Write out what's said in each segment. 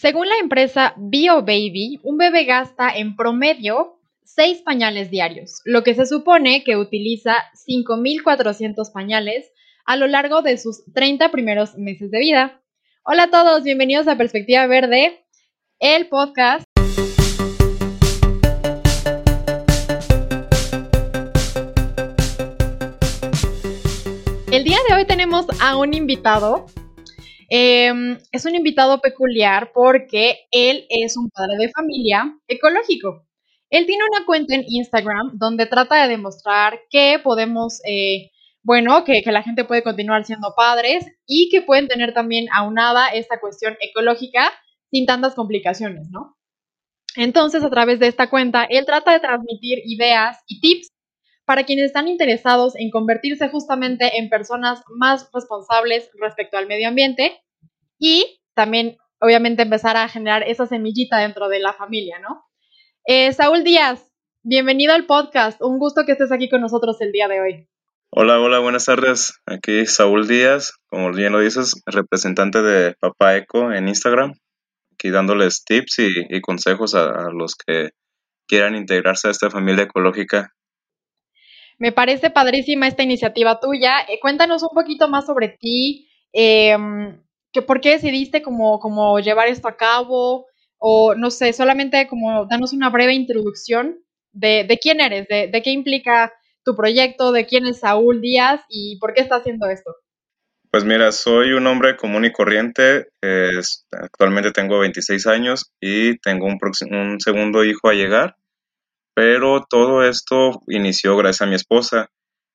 Según la empresa BioBaby, un bebé gasta en promedio 6 pañales diarios, lo que se supone que utiliza 5.400 pañales a lo largo de sus 30 primeros meses de vida. Hola a todos, bienvenidos a Perspectiva Verde, el podcast. El día de hoy tenemos a un invitado Em, es un invitado peculiar porque él es un padre de familia ecológico. Él tiene una cuenta en Instagram donde trata de demostrar que podemos, eh, bueno, que, que, la gente puede continuar siendo padres y que pueden tener también aunada esta cuestión ecológica sin tantas complicaciones, ¿no? Entonces, a través de esta cuenta, él trata de transmitir ideas y tips para quienes están interesados en convertirse justamente en personas más responsables respecto al medio ambiente y también, obviamente, empezar a generar esa semillita dentro de la familia, ¿no? Eh, Saúl Díaz, bienvenido al podcast. Un gusto que estés aquí con nosotros el día de hoy. Hola, hola, buenas tardes. Aquí Saúl Díaz, como bien lo dices, representante de Papá Eco en Instagram, aquí dándoles tips y, consejos a los que quieran integrarse a esta familia ecológica me parece padrísima esta iniciativa tuya. Eh, cuéntanos un poquito más sobre ti, em, que por qué decidiste como, como llevar esto a cabo, o no sé, solamente como danos una breve introducción de, de quién eres, de, de, qué implica tu proyecto, de quién es Saúl Díaz y por qué está haciendo esto. Pues mira, soy un hombre común y corriente, actualmente tengo 26 años y tengo un, un segundo hijo a llegar pero todo esto inició gracias a mi esposa.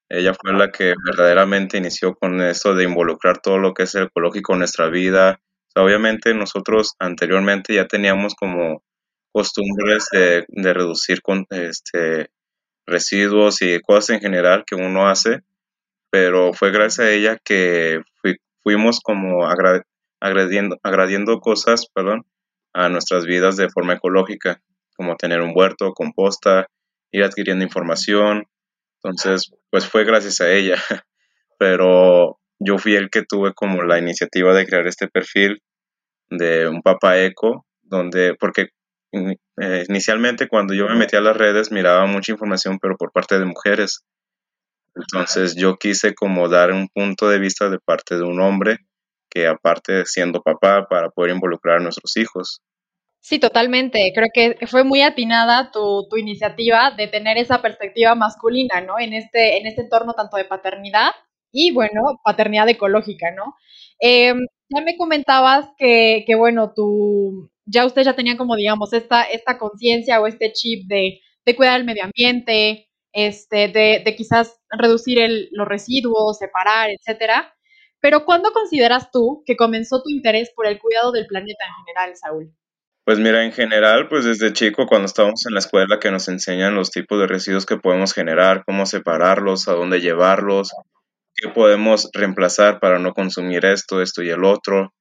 Ella fue la que verdaderamente inició con esto de involucrar todo lo que es el ecológico en nuestra vida. obviamente nosotros anteriormente ya teníamos como costumbres de, reducir con, este, residuos y cosas en general que uno hace, pero fue gracias a ella que fuimos como agradiendo cosas perdón, a nuestras vidas de forma ecológica como tener un huerto, composta, ir adquiriendo información. Entonces, pues fue gracias a ella. Pero yo fui el que tuve como la iniciativa de crear este perfil de un papá eco, donde, porque eh, inicialmente cuando yo me metí a las redes miraba mucha información, pero por parte de mujeres. Entonces yo quise como dar un punto de vista de parte de un hombre que aparte siendo papá para poder involucrar a nuestros hijos. Sí, totalmente. Creo que fue muy atinada tu, tu, iniciativa de tener esa perspectiva masculina, ¿no? En este, en este entorno tanto de paternidad y, bueno, paternidad ecológica, ¿no? Em, ya me comentabas que, que, bueno, tú, ya usted ya tenía como, digamos, esta, esta conciencia o este chip de, de, cuidar el medio ambiente, este, de, de quizás reducir el, los residuos, separar, etcétera. Pero ¿cuándo consideras tú que comenzó tu interés por el cuidado del planeta en general, Saúl? Pues mira, en general, pues desde chico cuando estábamos en la escuela que nos enseñan los tipos de residuos que podemos generar, cómo separarlos, a dónde llevarlos, qué podemos reemplazar para no consumir esto, esto y el otro.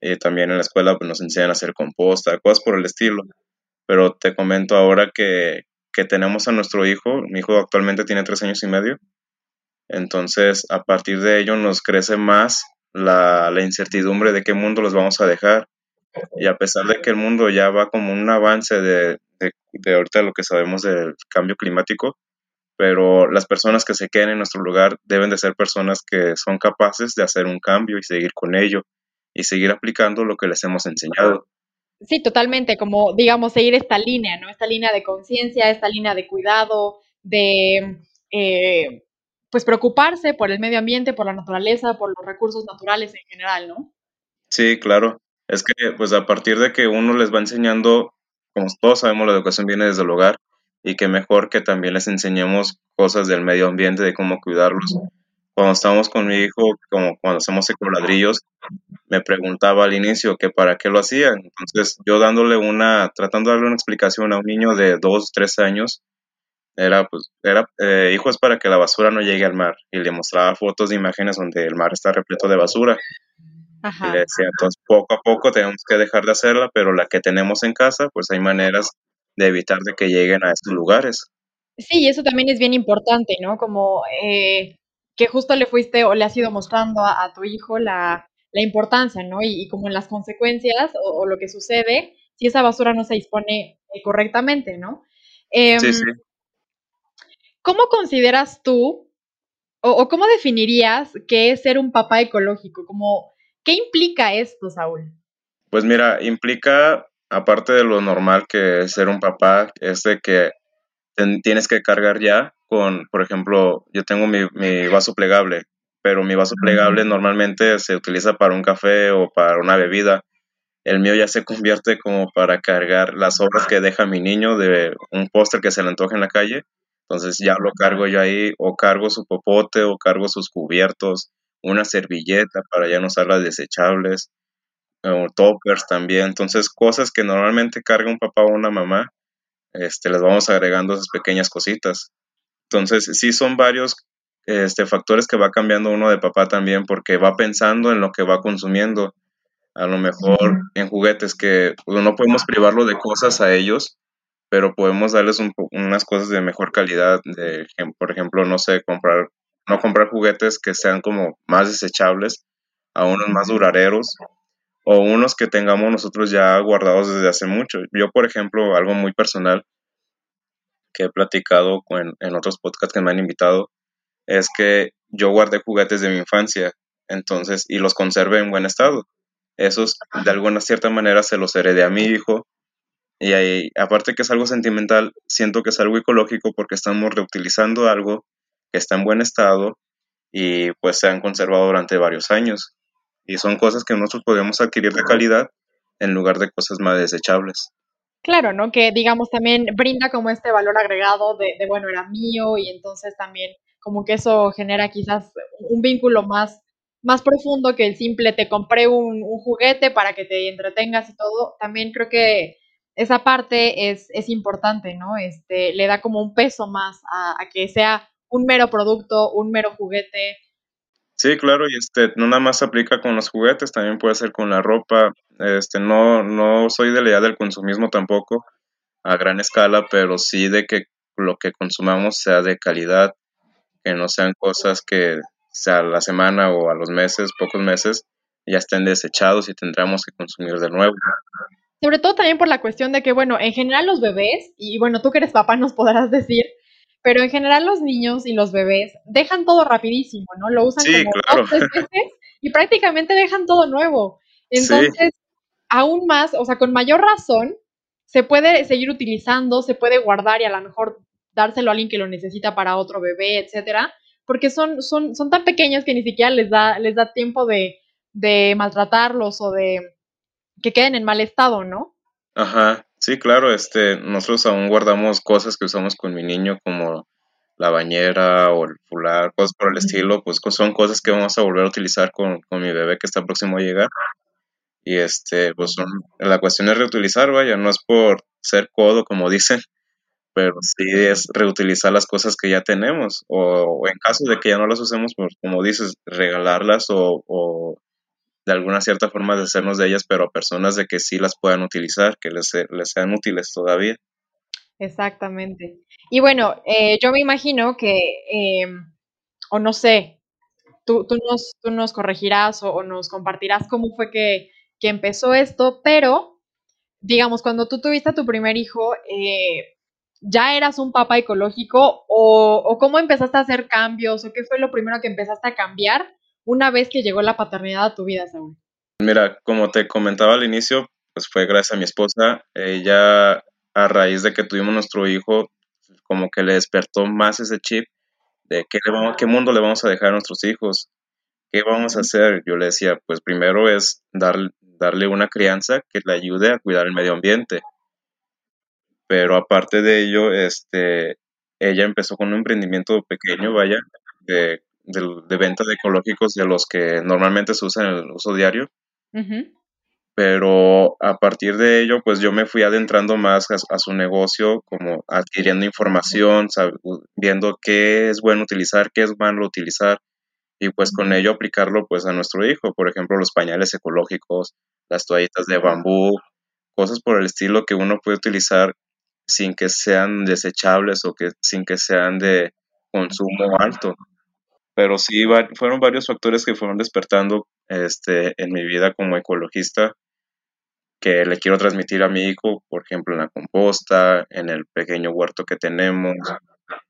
Y también en la escuela pues, nos enseñan a hacer composta, cosas por el estilo. Pero te comento ahora que, que tenemos a nuestro hijo, mi hijo actualmente tiene tres años y medio, entonces a partir de ello nos crece más la, la incertidumbre de qué mundo los vamos a dejar y a pesar de que el mundo ya va como un avance de, de, ahorita lo que sabemos del cambio climático, pero las personas que se queden en nuestro lugar deben de ser personas que son capaces de hacer un cambio y seguir con ello y seguir aplicando lo que les hemos enseñado. Sí, totalmente, como digamos, seguir esta línea, ¿no? Esta línea de conciencia, esta línea de cuidado, de eh, pues preocuparse por el medio ambiente, por la naturaleza, por los recursos naturales en general, ¿no? Sí, claro. Es que, pues a partir de que uno les va enseñando, como todos sabemos, la educación viene desde el hogar y que mejor que también les enseñemos cosas del medio ambiente, de cómo cuidarlos. Cuando estábamos con mi hijo, como cuando hacemos ecoladrillos, me preguntaba al inicio que para qué lo hacía. Entonces, yo dándole una, tratando de darle una explicación a un niño de dos, tres años, era, pues, era, eh, hijo, es para que la basura no llegue al mar. Y le mostraba fotos de imágenes donde el mar está repleto de basura. Y le decía, entonces poco a poco tenemos que dejar de hacerla, pero la que tenemos en casa, pues hay maneras de evitar de que lleguen a estos lugares. Sí, eso también es bien importante, ¿no? Como eh, que justo le fuiste o le has ido mostrando a, tu hijo la, la importancia, ¿no? Y, como en las consecuencias o, lo que sucede si esa basura no se dispone eh, correctamente, ¿no? sí, sí. Em, ¿Cómo consideras tú o, cómo definirías qué es ser un papá ecológico? Como, ¿Qué implica esto, Saúl? Pues mira, implica, aparte de lo normal que es ser un papá, es de que tienes que cargar ya con, por ejemplo, yo tengo mi, mi vaso plegable, pero mi vaso plegable normalmente se utiliza para un café o para una bebida. El mío ya se convierte como para cargar las obras que deja mi niño de un póster que se le antoja en la calle entonces ya lo cargo yo ahí, o cargo su popote, o cargo sus cubiertos, una servilleta para ya no usar las desechables, o toppers también. Entonces, cosas que normalmente carga un papá o una mamá, este, les vamos agregando esas pequeñas cositas. Entonces, sí son varios este, factores que va cambiando uno de papá también, porque va pensando en lo que va consumiendo. A lo mejor en juguetes que pues, no podemos privarlo de cosas a ellos, pero podemos darles unas cosas de mejor calidad, de, por ejemplo, no sé, comprar, no comprar juguetes que sean como más desechables, a unos más duraderos, o unos que tengamos nosotros ya guardados desde hace mucho. Yo, por ejemplo, algo muy personal que he platicado en, en otros podcasts que me han invitado, es que yo guardé juguetes de mi infancia, entonces, y los conservé en buen estado. Esos, de alguna cierta manera, se los heredé a mi hijo, y ahí, aparte que es algo sentimental, siento que es algo ecológico porque estamos reutilizando algo que está en buen estado y pues se han conservado durante varios años. Y son cosas que nosotros podemos adquirir de calidad en lugar de cosas más desechables. Claro, ¿no? Que digamos también brinda como este valor agregado de, de bueno, era mío y entonces también como que eso genera quizás un vínculo más más profundo que el simple te compré un, un, juguete para que te entretengas y todo. También creo que esa parte es, es importante, ¿no? Este, le da como un peso más a, que sea un mero producto, un mero juguete. Sí, claro, y este, no nada más aplica con los juguetes, también puede ser con la ropa. Este, no, no soy de la idea del consumismo tampoco a gran escala, pero sí de que lo que consumamos sea de calidad, que no sean cosas que sea a la semana o a los meses, pocos meses, ya estén desechados y tendremos que consumir de nuevo. Sobre todo también por la cuestión de que, bueno, en general los bebés, y bueno, tú que eres papá nos podrás decir, pero en general los niños y los bebés dejan todo rapidísimo, ¿no? Lo usan como dos, tres veces y prácticamente dejan todo nuevo. Entonces, aún más, o sea, con mayor razón, se puede seguir utilizando, se puede guardar y a lo mejor dárselo a alguien que lo necesita para otro bebé, etcétera, porque son, son, son tan pequeños que ni siquiera les da, les da tiempo de, de maltratarlos o de que queden en mal estado, ¿no? Ajá, sí, claro, este, nosotros aún guardamos cosas que usamos con mi niño como la bañera o el fular, cosas por el estilo, pues son cosas que vamos a volver a utilizar con, mi bebé que está próximo a llegar. Y este, pues son, la cuestión es reutilizar, vaya, no es por ser codo, como dicen, pero sí es reutilizar las cosas que ya tenemos, o, en caso de que ya no las usemos, pues como dices, regalarlas o de alguna cierta forma de hacernos de ellas, pero a personas de que sí las puedan utilizar, que les, les sean útiles todavía. Exactamente. Y bueno, eh, yo me imagino que, em, o no sé, tú, tú, nos, tú nos corregirás o, nos compartirás cómo fue que, que, empezó esto, pero, digamos, cuando tú tuviste a tu primer hijo, eh, ¿ya eras un papá ecológico o, o cómo empezaste a hacer cambios o qué fue lo primero que empezaste a cambiar una vez que llegó la paternidad a tu vida, Saúl? Mira, como te comentaba al inicio, pues fue gracias a mi esposa. Ella, a raíz de que tuvimos nuestro hijo, como que le despertó más ese chip de qué, qué mundo le vamos a dejar a nuestros hijos, qué vamos a hacer. Yo le decía, pues primero es dar, darle una crianza que le ayude a cuidar el medio ambiente. Pero aparte de ello, este, ella empezó con un emprendimiento pequeño, vaya, de de, venta de ecológicos de los que normalmente se usan en el uso diario. Pero a partir de ello, pues yo me fui adentrando más a, su negocio, como adquiriendo información, viendo qué es bueno utilizar, qué es malo utilizar, y pues con ello aplicarlo pues a nuestro hijo, por ejemplo, los pañales ecológicos, las toallitas de bambú, cosas por el estilo que uno puede utilizar sin que sean desechables o que sin que sean de consumo alto. Pero sí fueron varios factores que fueron despertando este, en mi vida como ecologista que le quiero transmitir a mi hijo, por ejemplo, en la composta, en el pequeño huerto que tenemos,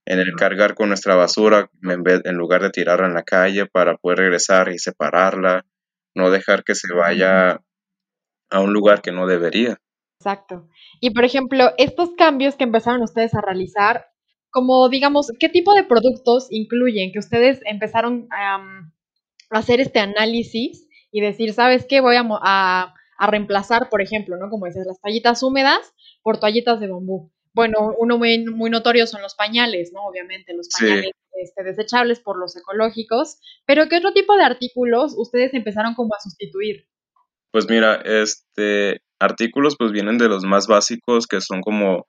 en el cargar con nuestra basura en, vez, en lugar de tirarla en la calle para poder regresar y separarla, no dejar que se vaya a un lugar que no debería. Exacto. Y por ejemplo, estos cambios que empezaron ustedes a realizar, como digamos, ¿qué tipo de productos incluyen que ustedes empezaron a hacer este análisis y decir, ¿sabes qué? Voy a, a, reemplazar, por ejemplo, ¿no? Como dices, las toallitas húmedas por toallitas de bambú. Bueno, uno muy, muy notorio son los pañales, ¿no? Obviamente, los pañales este, desechables por los ecológicos. Pero, ¿qué otro tipo de artículos ustedes empezaron como a sustituir? Pues mira, este, artículos pues vienen de los más básicos que son como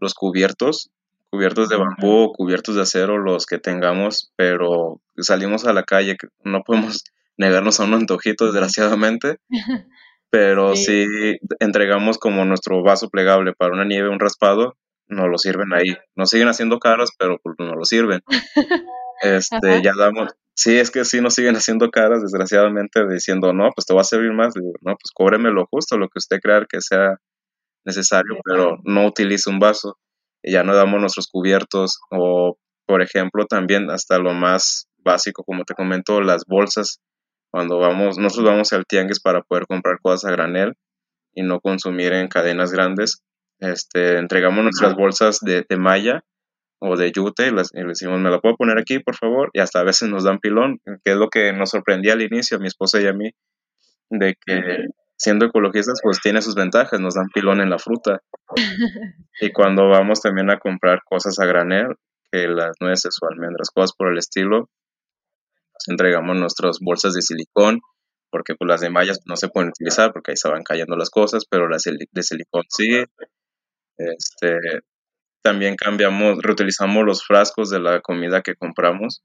los cubiertos, cubiertos de bambú, cubiertos de acero, los que tengamos, pero salimos a la calle, no podemos negarnos a un antojito desgraciadamente, pero si entregamos como nuestro vaso plegable para una nieve, un raspado, nos lo sirven ahí. Nos siguen haciendo caras, pero pues nos lo sirven. Este, ya damos, sí, es que sí nos siguen haciendo caras, desgraciadamente, diciendo, no, pues te va a servir más. Digo, no, pues cóbreme lo justo, lo que usted crea que sea necesario, pero no utilice un vaso. Y ya no damos nuestros cubiertos o, por ejemplo, también hasta lo más básico, como te comento, las bolsas. Cuando vamos, nosotros vamos al tianguis para poder comprar cosas a granel y no consumir en cadenas grandes. Este, entregamos nuestras bolsas de, de malla o de yute y, le decimos, ¿me la puedo poner aquí, por favor? Y hasta a veces nos dan pilón, que es lo que nos sorprendía al inicio, a mi esposa y a mí, de que siendo ecologistas, pues tiene sus ventajas, nos dan pilón en la fruta. y cuando vamos también a comprar cosas a granel, que las nueces o almendras, cosas por el estilo, entregamos nuestras bolsas de silicón, porque pues las de mallas no se pueden utilizar porque ahí se van cayendo las cosas, pero las de silicón sí. Este, también cambiamos, reutilizamos los frascos de la comida que compramos,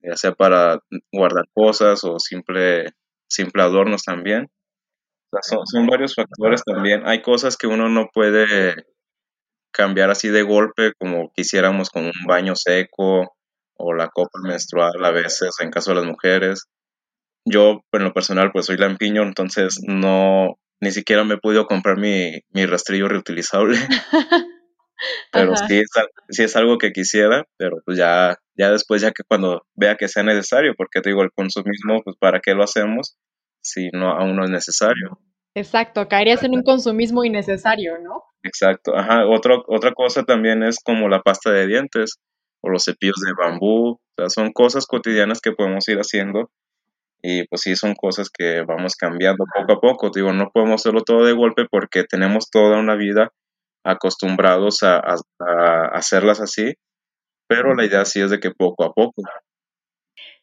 ya sea para guardar cosas o simple, simple adornos también. Son, varios factores también. Hay cosas que uno no puede cambiar así de golpe como quisiéramos con un baño seco o la copa menstrual a veces en caso de las mujeres. Yo, en lo personal, pues soy lampiño, entonces no, ni siquiera me he podido comprar mi, mi rastrillo reutilizable. pero sí es, sí es, algo que quisiera, pero pues ya, ya después, ya que cuando vea que sea necesario, porque te digo, el consumismo, pues para qué lo hacemos si no aún no es necesario. Exacto, caerías en un consumismo innecesario, ¿no? Exacto, ajá. Otro, otra cosa también es como la pasta de dientes o los cepillos de bambú, o sea, son cosas cotidianas que podemos ir haciendo y pues sí son cosas que vamos cambiando poco a poco. Digo, no podemos hacerlo todo de golpe porque tenemos toda una vida acostumbrados a, hacerlas así, pero la idea sí es de que poco a poco.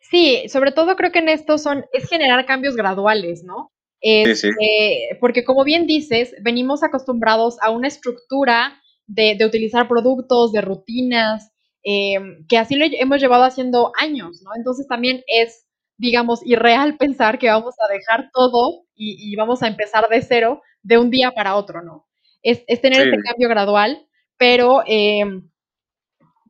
Sí, sobre todo creo que en esto son, es generar cambios graduales, ¿no? sí, sí. Este, porque como bien dices, venimos acostumbrados a una estructura de, utilizar productos, de rutinas, em, que así lo hemos llevado haciendo años, ¿no? Entonces también es, digamos, irreal pensar que vamos a dejar todo y, y vamos a empezar de cero de un día para otro, ¿no? es, tener ese cambio gradual, pero em,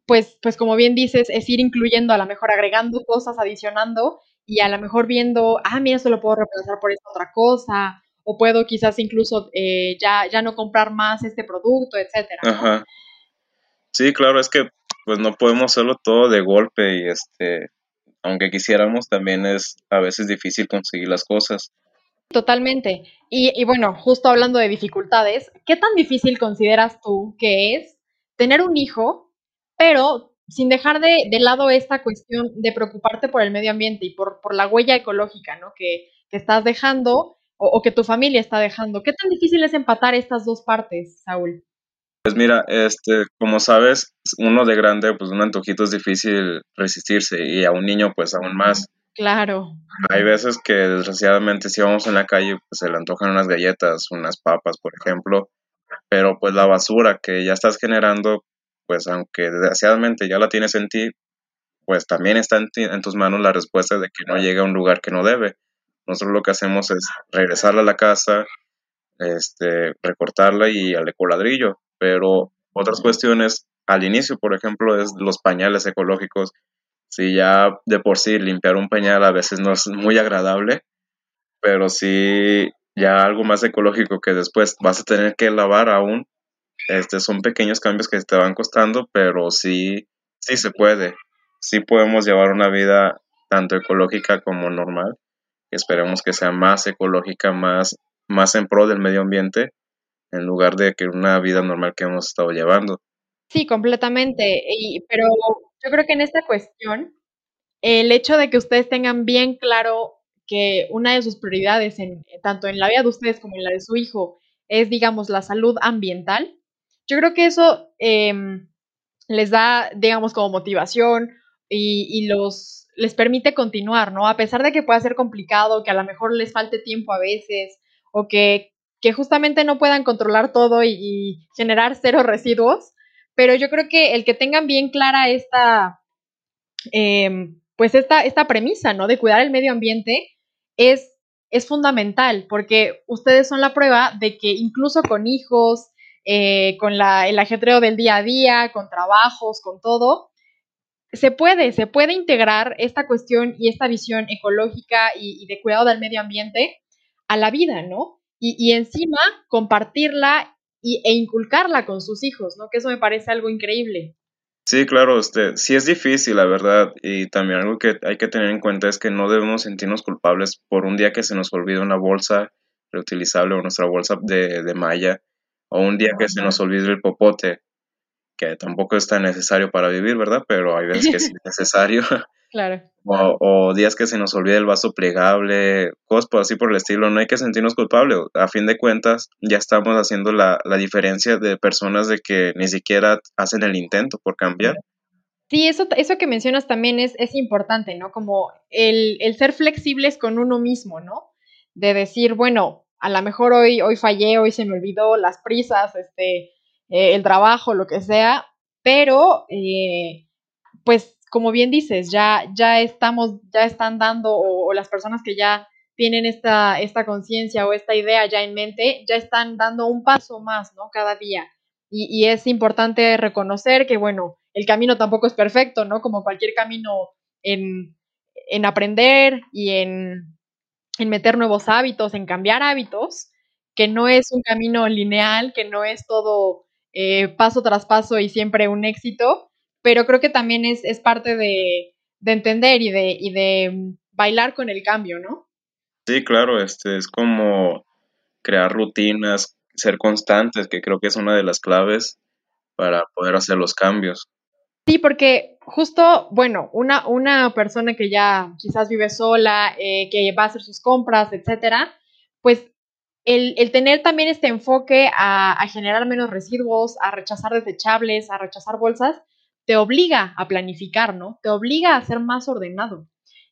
pues, pues como bien dices, es ir incluyendo, a lo mejor agregando cosas, adicionando y a lo mejor viendo, ah, mira, esto lo puedo reemplazar por esta otra cosa, o puedo quizás incluso eh, ya, ya no comprar más este producto, etcétera. Ajá. Sí, claro, es que pues no podemos hacerlo todo de golpe y este, aunque quisiéramos, también es a veces difícil conseguir las cosas. Totalmente. Y, bueno, justo hablando de dificultades, ¿qué tan difícil consideras tú que es tener un hijo, pero sin dejar de, lado esta cuestión de preocuparte por el medio ambiente y por, por la huella ecológica ¿no? que, estás dejando o, que tu familia está dejando? ¿Qué tan difícil es empatar estas dos partes, Saúl? Pues mira, este, como sabes, uno de grande, pues un antojito es difícil resistirse y a un niño, pues aún más. Claro. Hay veces que desgraciadamente si vamos en la calle, pues se le antojan unas galletas, unas papas, por ejemplo, pero pues la basura que ya estás generando, pues aunque desgraciadamente ya la tienes en ti, pues también está en, en tus manos la respuesta de que no llegue a un lugar que no debe. Nosotros lo que hacemos es regresarla a la casa, este, recortarla y al ecoladrillo, pero otras cuestiones al inicio, por ejemplo, es los pañales ecológicos. Si ya de por sí limpiar un pañal a veces no es muy agradable, pero sí ya algo más ecológico que después vas a tener que lavar aún, este, son pequeños cambios que te van costando, pero sí, sí se puede, sí podemos llevar una vida tanto ecológica como normal, esperemos que sea más ecológica, más, más en pro del medio ambiente, en lugar de que una vida normal que hemos estado llevando. Sí, completamente. Y, pero yo creo que en esta cuestión, el hecho de que ustedes tengan bien claro que una de sus prioridades, en, tanto en la vida de ustedes como en la de su hijo, es, digamos, la salud ambiental, yo creo que eso em, les da, digamos, como motivación y, los les permite continuar, ¿no? A pesar de que pueda ser complicado, que a lo mejor les falte tiempo a veces, o que, que justamente no puedan controlar todo y, generar cero residuos, pero yo creo que el que tengan bien clara esta, eh, pues esta, esta premisa, ¿no? De cuidar el medio ambiente es, es fundamental, porque ustedes son la prueba de que incluso con hijos, eh, con la, el ajetreo del día a día, con trabajos, con todo, se puede, se puede integrar esta cuestión y esta visión ecológica y, de cuidado del medio ambiente a la vida, ¿no? Y, encima compartirla y, e inculcarla con sus hijos, ¿no? Que eso me parece algo increíble. Sí, claro, este, sí es difícil, la verdad, y también algo que hay que tener en cuenta es que no debemos sentirnos culpables por un día que se nos olvide una bolsa reutilizable o nuestra bolsa de, de malla, o un día que se nos olvide el popote, que tampoco es tan necesario para vivir, ¿verdad? Pero hay veces que es necesario. Claro. O, o, días que se nos olvide el vaso plegable, cosas así por el estilo. No hay que sentirnos culpables. A fin de cuentas, ya estamos haciendo la, la diferencia de personas de que ni siquiera hacen el intento por cambiar. Sí, eso, eso que mencionas también es, es importante, ¿no? Como el, el, ser flexibles con uno mismo, ¿no? De decir, bueno, a lo mejor hoy, hoy fallé, hoy se me olvidó las prisas, este, eh, el trabajo, lo que sea, pero eh, pues como bien dices, ya, ya estamos, ya están dando, o, o las personas que ya tienen esta, esta conciencia o esta idea ya en mente, ya están dando un paso más, ¿no? Cada día. Y, y, es importante reconocer que, bueno, el camino tampoco es perfecto, ¿no? Como cualquier camino en, en aprender y en, en meter nuevos hábitos, en cambiar hábitos, que no es un camino lineal, que no es todo eh, paso tras paso y siempre un éxito, pero creo que también es, es parte de, de, entender y de, y de bailar con el cambio, ¿no? Sí, claro, este es como crear rutinas, ser constantes, que creo que es una de las claves para poder hacer los cambios. Sí, porque justo, bueno, una, una persona que ya quizás vive sola, eh, que va a hacer sus compras, etcétera, pues el, el tener también este enfoque a, a, generar menos residuos, a rechazar desechables, a rechazar bolsas, te obliga a planificar, ¿no? Te obliga a ser más ordenado.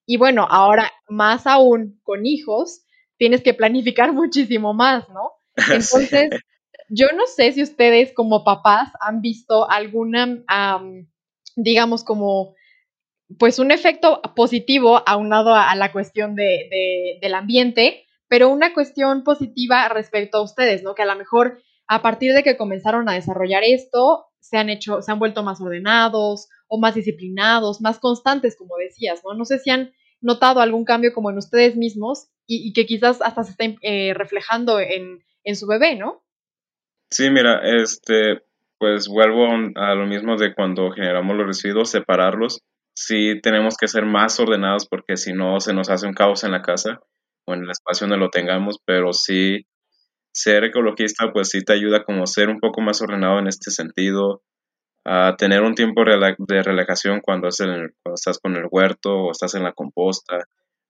Y bueno, ahora más aún con hijos, tienes que planificar muchísimo más, ¿no? Entonces, sí. yo no sé si ustedes como papás han visto alguna, um, digamos, como, pues un efecto positivo aunado a, a la cuestión de, de, del ambiente, pero una cuestión positiva respecto a ustedes, ¿no? Que a lo mejor a partir de que comenzaron a desarrollar esto, se han hecho, se han vuelto más ordenados o más disciplinados, más constantes, como decías, ¿no? No sé si han notado algún cambio como en ustedes mismos y, que quizás hasta se estén eh, reflejando en, en, su bebé, ¿no? Sí, mira, este, pues vuelvo a lo mismo de cuando generamos los residuos, separarlos. Sí tenemos que ser más ordenados porque si no se nos hace un caos en la casa o en el espacio donde lo tengamos, pero sí ser ecologista pues sí te ayuda como ser un poco más ordenado en este sentido, a tener un tiempo de relajación cuando, cuando, estás con el huerto o estás en la composta,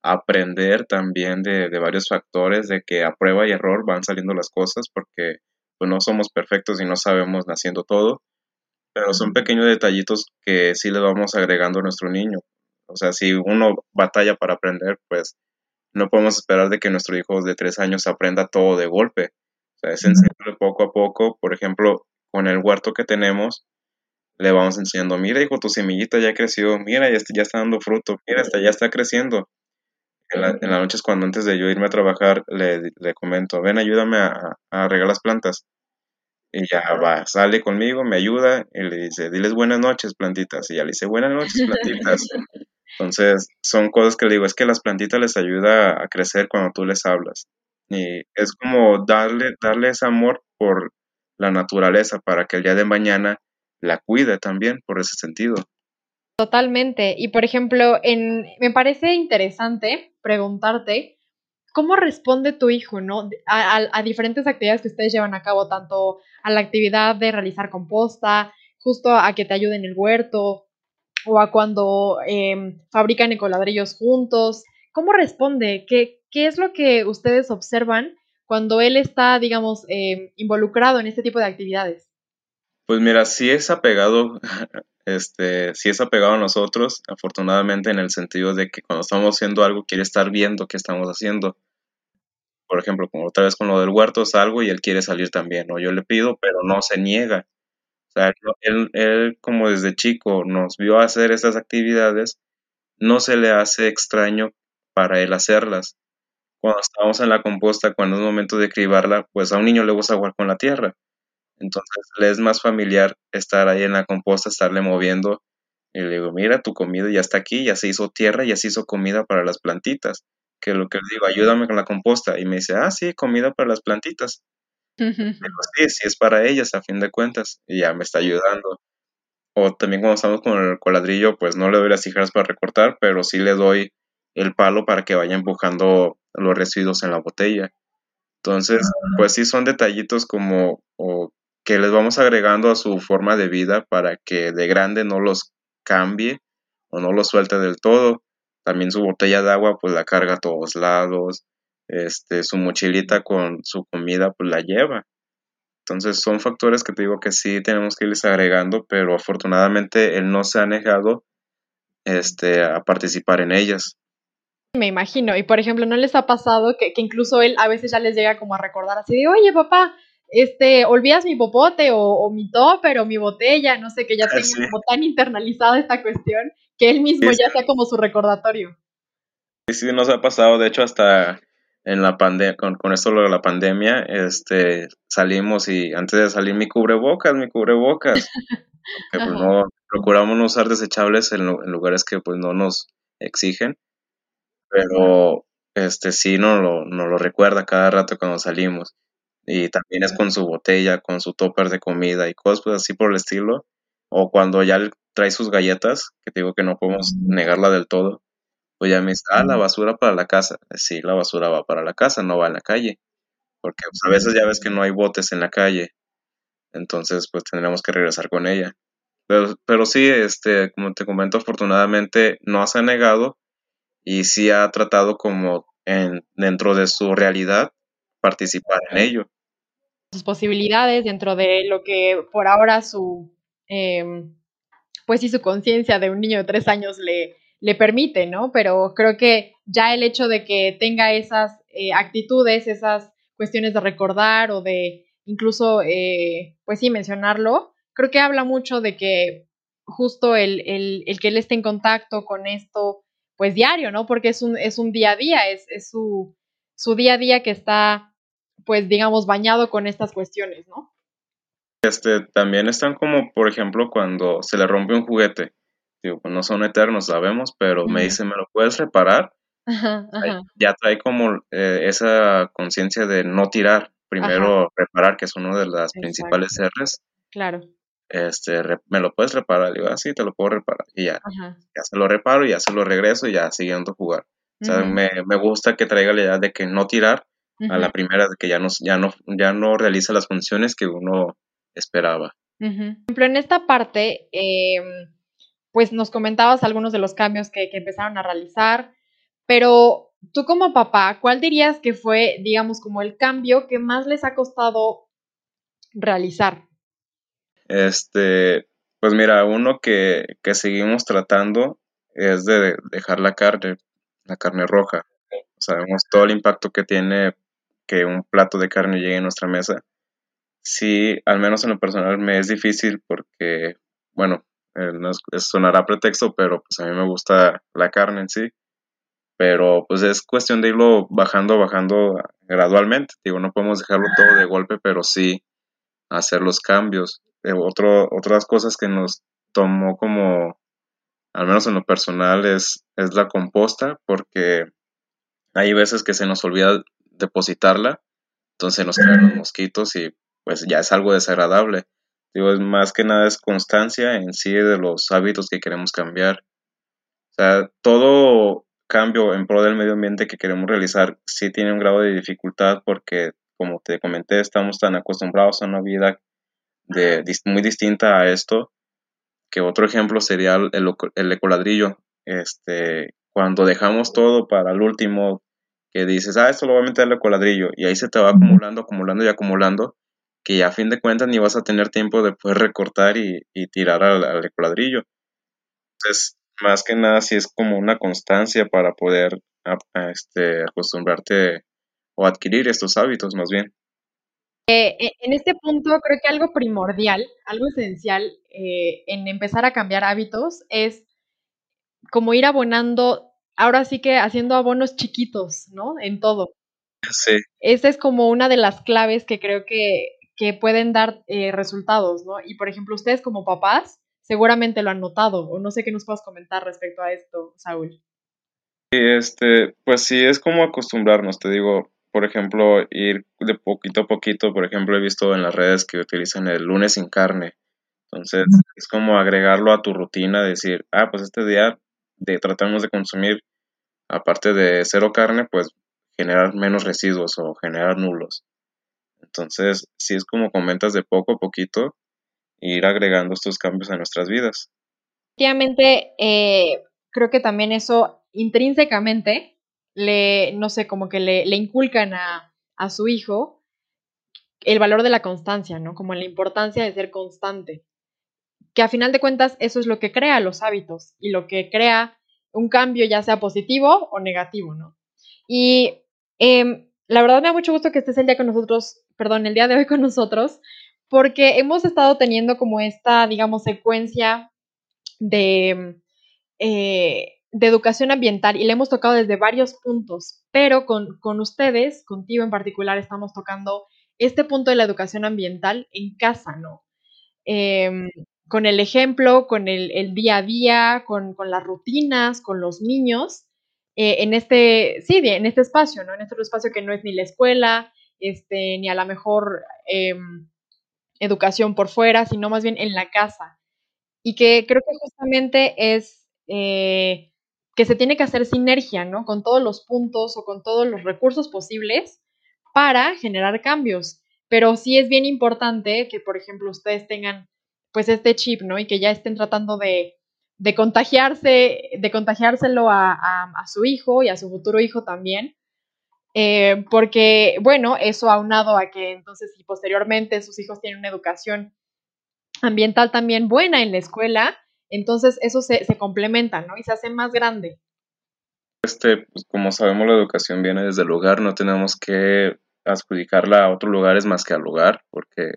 aprender también de, de, varios factores, de que a prueba y error van saliendo las cosas porque pues, no somos perfectos y no sabemos naciendo todo, pero son pequeños detallitos que sí le vamos agregando a nuestro niño. O sea, si uno batalla para aprender, pues no podemos esperar de que nuestro hijo de tres años aprenda todo de golpe. O sea, es enseñarle poco a poco. Por ejemplo, con el huerto que tenemos, le vamos enseñando, mira hijo, tu semillita ya creció, mira, ya está, ya está dando fruto, mira, hasta ya está creciendo. En, la, en las noches cuando antes de yo irme a trabajar, le, le comento, ven, ayúdame a, a, regar las plantas. Y ya va, sale conmigo, me ayuda y le dice, diles buenas noches, plantitas. Y ya le dice, buenas noches, plantitas. Entonces, son cosas que le digo, es que las plantitas les ayuda a crecer cuando tú les hablas. Y es como darle, darle ese amor por la naturaleza para que el día de mañana la cuide también por ese sentido. Totalmente. Y por ejemplo, en, me parece interesante preguntarte cómo responde tu hijo, ¿no? A, diferentes actividades que ustedes llevan a cabo, tanto a la actividad de realizar composta, justo a que te ayuden en el huerto, o a cuando em, fabrican ecoladrillos juntos. ¿Cómo responde? ¿Qué, ¿Qué es lo que ustedes observan cuando él está, digamos, em, involucrado en este tipo de actividades? Pues mira, sí es apegado, este, sí es apegado a nosotros, afortunadamente en el sentido de que cuando estamos haciendo algo quiere estar viendo qué estamos haciendo. Por ejemplo, como otra vez con lo del huerto salgo y él quiere salir también, o yo le pido, pero no se niega. O sea, él, él como desde chico nos vio hacer esas actividades, no se le hace extraño para él hacerlas. Cuando estamos en la composta, cuando es momento de cribarla, pues a un niño le gusta jugar con la tierra. Entonces le es más familiar estar ahí en la composta, estarle moviendo. Y le digo, mira, tu comida ya está aquí, ya se hizo tierra, ya se hizo comida para las plantitas. Que lo que le digo, ayúdame con la composta. Y me dice, ah, sí, comida para las plantitas. digo, sí, sí es para ellas, a fin de cuentas. Y ya me está ayudando. O también cuando estamos con el coladrillo, pues no le doy las tijeras para recortar, pero sí le doy el palo para que vaya empujando los residuos en la botella. Entonces, ah. pues sí son detallitos como o que les vamos agregando a su forma de vida para que de grande no los cambie o no los suelte del todo. También su botella de agua pues la carga a todos lados. Este, su mochilita con su comida pues la lleva. Entonces son factores que te digo que sí tenemos que irles agregando, pero afortunadamente él no se ha negado este, a participar en ellas. Me imagino, y por ejemplo, ¿no les ha pasado que, que incluso él a veces ya les llega como a recordar así de, oye papá, este, olvidas mi popote o, mi topper o mi botella, no sé, que ya ah, tenga como tan internalizada esta cuestión que él mismo ya sea como su recordatorio. Sí, sí, nos ha pasado, de hecho, hasta en la pandemia, con, con, esto de la pandemia, este, salimos y antes de salir mi cubrebocas, mi cubrebocas, que pues no, procuramos no usar desechables en, en, lugares que pues no nos exigen, pero este sí no lo, no lo recuerda cada rato cuando salimos y también es con su botella, con su topper de comida y cosas pues, así por el estilo. O cuando ya trae sus galletas, que digo que no podemos negarla del todo, pues ya me dice, ah, la basura para la casa. Sí, la basura va para la casa, no va en la calle. Porque pues, a veces ya ves que no hay botes en la calle. Entonces, pues tendremos que regresar con ella. Pero, pero sí, este, como te comento, afortunadamente no se ha negado y sí ha tratado como en, dentro de su realidad participar en ello. Sus posibilidades dentro de lo que por ahora su, em, pues sí, su conciencia de un niño de tres años le, le permite, ¿no? Pero creo que ya el hecho de que tenga esas eh, actitudes, esas cuestiones de recordar o de incluso, eh, pues sí, mencionarlo, creo que habla mucho de que justo el, el, el, que él esté en contacto con esto, pues diario, ¿no? Porque es un, es un día a día, es, es su, su día a día que está pues digamos, bañado con estas cuestiones, ¿no? Este, también están como, por ejemplo, cuando se le rompe un juguete. Digo, pues no son eternos, sabemos, pero me dice, ¿me lo puedes reparar? Ya trae como eh, esa conciencia de no tirar, primero reparar, que es uno de las principales R's. Claro. Este, ¿me lo puedes reparar? Digo, ah, sí, te lo puedo reparar. Y ya, ya se lo reparo, ya se lo regreso y ya siguiendo a jugar. O sea, me, me, gusta que traiga la idea de que no tirar, a la primera de que ya no, ya no, ya no realiza las funciones que uno esperaba. Por ejemplo, en esta parte, em, pues nos comentabas algunos de los cambios que, empezaron a realizar, pero tú como papá, ¿cuál dirías que fue, digamos, como el cambio que más les ha costado realizar? Este, pues mira, uno que, que seguimos tratando es de dejar la carne, la carne roja. Sabemos todo el impacto que tiene que un plato de carne llegue a nuestra mesa. Sí, al menos en lo personal me es difícil porque, bueno, eh, no sonará pretexto, pero pues a mí me gusta la carne en sí. Pero pues es cuestión de irlo bajando, bajando gradualmente. Digo, no podemos dejarlo todo de golpe, pero sí hacer los cambios. Eh, otro, otras cosas que nos tomó como, al menos en lo personal, es, es la composta, porque hay veces que se nos olvida depositarla, entonces nos caen los mosquitos y pues ya es algo desagradable. Digo, es más que nada es constancia en sí de los hábitos que queremos cambiar. O sea, todo cambio en pro del medio ambiente que queremos realizar sí tiene un grado de dificultad porque, como te comenté, estamos tan acostumbrados a una vida de, muy distinta a esto, que otro ejemplo sería el, el ecoladrillo. Este, cuando dejamos todo para el último, que dices, ah, esto lo voy a meter al ecoladrillo, y ahí se te va acumulando, acumulando y acumulando, que ya a fin de cuentas ni vas a tener tiempo de poder recortar y, tirar al, al Entonces, más que nada, si es como una constancia para poder este, acostumbrarte o adquirir estos hábitos, más bien. Eh, e, en este punto, creo que algo primordial, algo esencial eh, en empezar a cambiar hábitos es como ir abonando, ahora sí que haciendo abonos chiquitos, ¿no? En todo. Sí. Esa es como una de las claves que creo que, que pueden dar eh, resultados, ¿no? Y por ejemplo, ustedes como papás seguramente lo han notado, o no sé qué nos puedas comentar respecto a esto, Saúl. Este, pues sí, es como acostumbrarnos, te digo, por ejemplo, ir de poquito a poquito, por ejemplo, he visto en las redes que utilizan el lunes sin carne. Entonces, es como agregarlo a tu rutina, decir, ah, pues este día de, tratamos de consumir, aparte de cero carne, pues generar menos residuos o generar nulos. Entonces, sí es como comentas de poco a poquito, ir agregando estos cambios a nuestras vidas. Efectivamente, eh, creo que también eso intrínsecamente le, no sé, como que le, le inculcan a, a, su hijo el valor de la constancia, ¿no? Como la importancia de ser constante. Que a final de cuentas eso es lo que crea los hábitos y lo que crea un cambio ya sea positivo o negativo, ¿no? Y eh, la verdad me da mucho gusto que estés el día con nosotros, perdón, el día de hoy con nosotros, porque hemos estado teniendo como esta, digamos, secuencia de, eh, de educación ambiental y le hemos tocado desde varios puntos, pero con, con, ustedes, contigo en particular, estamos tocando este punto de la educación ambiental en casa, ¿no? Em, con el ejemplo, con el, el día a día, con, con, las rutinas, con los niños, eh, en este, sí, en este espacio, ¿no? En este espacio que no es ni la escuela, este, ni a lo mejor eh, educación por fuera, sino más bien en la casa. Y que creo que justamente es eh, que se tiene que hacer sinergia, ¿no? Con todos los puntos o con todos los recursos posibles para generar cambios. Pero sí es bien importante que, por ejemplo, ustedes tengan pues este chip, ¿no? Y que ya estén tratando de, de contagiarse, de contagiárselo a, su hijo y a su futuro hijo también. Eh, porque, bueno, eso aunado a que entonces y posteriormente sus hijos tienen una educación ambiental también buena en la escuela, entonces eso se, se complementa, ¿no? Y se hace más grande. Este, pues como sabemos, la educación viene desde el lugar, no tenemos que adjudicarla a otros lugares más que al lugar, porque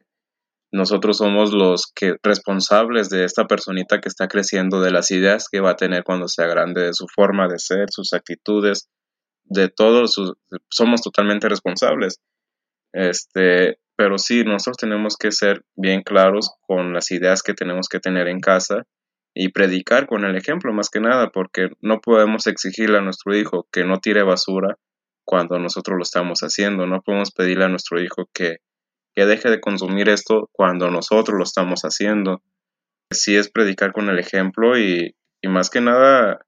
nosotros somos los que responsables de esta personita que está creciendo, de las ideas que va a tener cuando sea grande, de su forma de ser, sus actitudes, de todo, somos totalmente responsables. Este, pero sí, nosotros tenemos que ser bien claros con las ideas que tenemos que tener en casa y predicar con el ejemplo más que nada, porque no podemos exigirle a nuestro hijo que no tire basura cuando nosotros lo estamos haciendo, no podemos pedirle a nuestro hijo que, que deje de consumir esto cuando nosotros lo estamos haciendo. Sí es predicar con el ejemplo y, y más que nada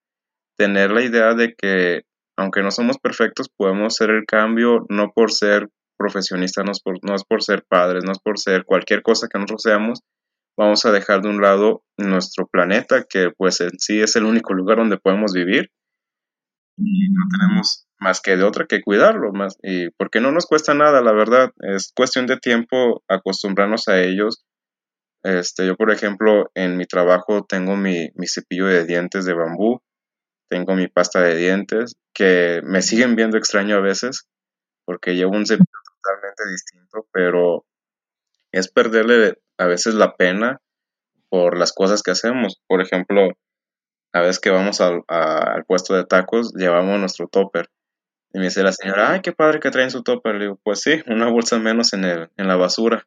tener la idea de que aunque no somos perfectos, podemos hacer el cambio no por ser profesionistas, no es por, no es por ser padres, no es por ser cualquier cosa que nosotros seamos, vamos a dejar de un lado nuestro planeta, que pues en sí es el único lugar donde podemos vivir y no tenemos más que de otra que cuidarlo, más, y porque no nos cuesta nada, la verdad, es cuestión de tiempo acostumbrarnos a ellos. Este, yo, por ejemplo, en mi trabajo tengo mi, mi cepillo de dientes de bambú, tengo mi pasta de dientes, que me siguen viendo extraño a veces, porque llevo un cepillo totalmente distinto, pero es perderle a veces la pena por las cosas que hacemos. Por ejemplo, a veces que vamos al, puesto de tacos, llevamos nuestro topper. Y me dice la señora, ay, qué padre que traen su topper. Le digo, pues sí, una bolsa menos en, el, en la basura.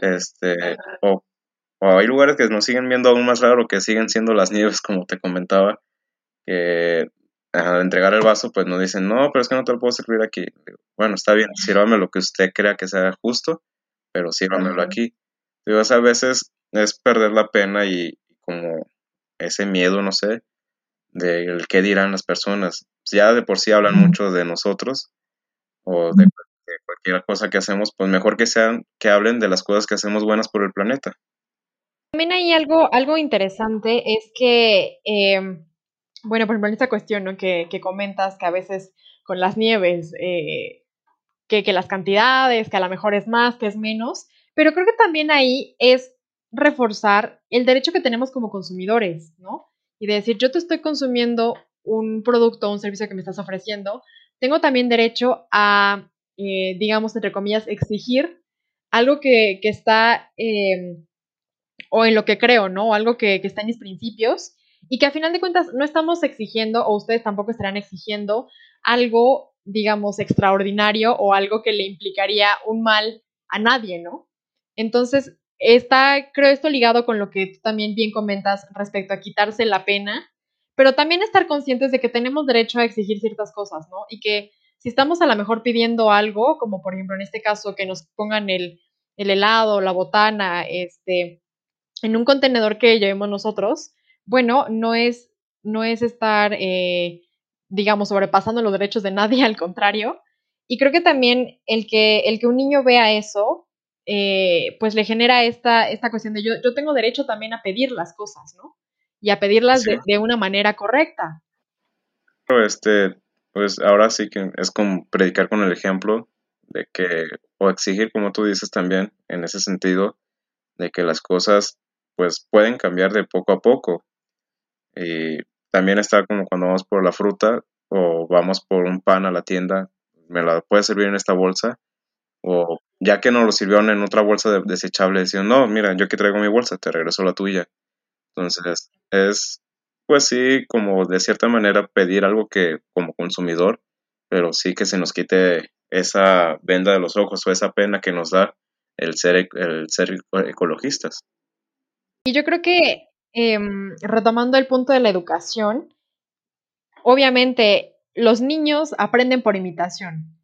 este, o, hay lugares que nos siguen viendo aún más raro, que siguen siendo las nieves, como te comentaba, que al entregar el vaso, pues nos dicen, no, pero es que no te lo puedo servir aquí. Bueno, está bien, sírvame lo que usted crea que sea justo, pero sírvamelo aquí. Digo, a veces es perder la pena y como ese miedo, no sé, del qué dirán las personas. Ya de por sí hablan mucho de nosotros o de, cualquier cosa que hacemos, pues mejor que sean, que hablen de las cosas que hacemos buenas por el planeta. También hay algo, algo interesante, es que, em, bueno, por ejemplo, en esta cuestión ¿no? que, que, comentas que a veces con las nieves, eh, que, que las cantidades, que a lo mejor es más, que es menos, pero creo que también ahí es reforzar el derecho que tenemos como consumidores, ¿no? Y de decir, yo te estoy consumiendo un producto o un servicio que me estás ofreciendo, tengo también derecho a, eh, digamos, entre comillas, exigir algo que, está, em, o en lo que creo, ¿no? O algo que, que está en mis principios y que a final de cuentas no estamos exigiendo, o ustedes tampoco estarán exigiendo algo, digamos, extraordinario o algo que le implicaría un mal a nadie, ¿no? Entonces, está, creo, esto ligado con lo que tú también bien comentas respecto a quitarse la pena, pero también estar conscientes de que tenemos derecho a exigir ciertas cosas, ¿no? Y que si estamos a lo mejor pidiendo algo, como por ejemplo en este caso que nos pongan el, el helado, la botana, este, en un contenedor que llevemos nosotros, bueno, no es, no es estar, eh, digamos, sobrepasando los derechos de nadie, al contrario. Y creo que también el que, el que un niño vea eso, eh, pues le genera esta, esta cuestión de yo, yo tengo derecho también a pedir las cosas, ¿no? Y a pedirlas de, una manera correcta. Este, pues ahora sí que es como predicar con el ejemplo de que, o exigir, como tú dices también, en ese sentido, de que las cosas pues pueden cambiar de poco a poco. Y también está como cuando vamos por la fruta o vamos por un pan a la tienda, me la puede servir en esta bolsa, o ya que nos lo sirvieron en otra bolsa desechable, decían, no, mira, yo aquí traigo mi bolsa, te regreso la tuya. Entonces, es, pues sí, como de cierta manera pedir algo que como consumidor, pero sí que se nos quite esa venda de los ojos o esa pena que nos da el ser, el ser ecologistas. Y yo creo que, em, retomando el punto de la educación, obviamente los niños aprenden por imitación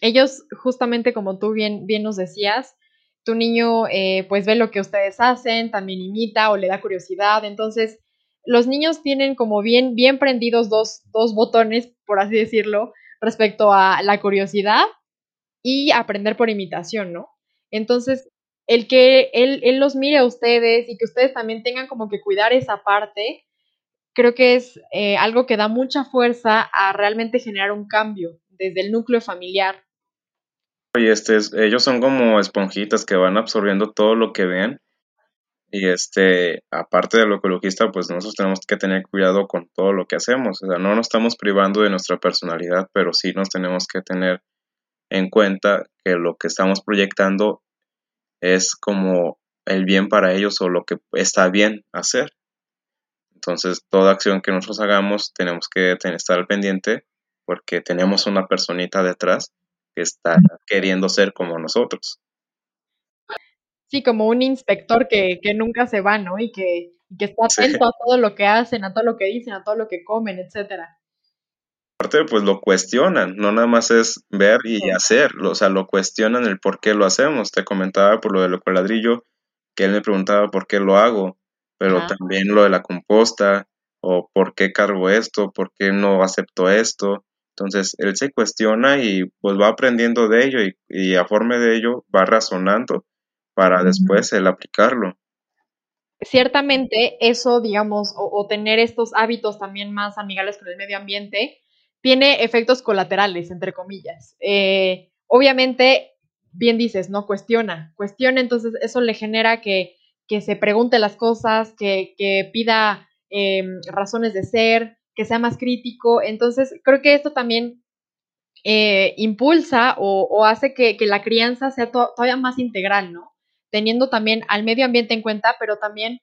ellos, justamente como tú bien, bien nos decías, tu niño eh, pues ve lo que ustedes hacen, también imita o le da curiosidad. Entonces, los niños tienen como bien, bien prendidos dos, dos botones, por así decirlo, respecto a la curiosidad y aprender por imitación, ¿no? Entonces, el que él, él, los mire a ustedes y que ustedes también tengan como que cuidar esa parte, creo que es eh, algo que da mucha fuerza a realmente generar un cambio desde el núcleo familiar. Y este, ellos son como esponjitas que van absorbiendo todo lo que ven. Y este, aparte de lo ecologista, pues nosotros tenemos que tener cuidado con todo lo que hacemos. O sea, no nos estamos privando de nuestra personalidad, pero sí nos tenemos que tener en cuenta que lo que estamos proyectando es como el bien para ellos o lo que está bien hacer. Entonces, toda acción que nosotros hagamos tenemos que estar al pendiente porque tenemos una personita detrás que está queriendo ser como nosotros. Sí, como un inspector que, nunca se va, ¿no? Y que, está atento a todo lo que hacen, a todo lo que dicen, a todo lo que comen, etcétera. Aparte, pues lo cuestionan, no nada más es ver y hacer, o sea, lo cuestionan el por qué lo hacemos. Te comentaba por lo del ladrillo, que él me preguntaba por qué lo hago, pero también lo de la composta, o por qué cargo esto, por qué no acepto esto. Entonces, él se cuestiona y pues va aprendiendo de ello y, a forma de ello va razonando para después el aplicarlo. Ciertamente eso, digamos, o, tener estos hábitos también más amigables con el medio ambiente, tiene efectos colaterales, entre comillas. Eh, obviamente, bien dices, ¿no? Cuestiona, cuestiona, entonces eso le genera que, se pregunte las cosas, que, pida em, razones de ser, que sea más crítico. Entonces, creo que esto también eh, impulsa o, hace que, la crianza sea todavía más integral, ¿no? Teniendo también al medio ambiente en cuenta, pero también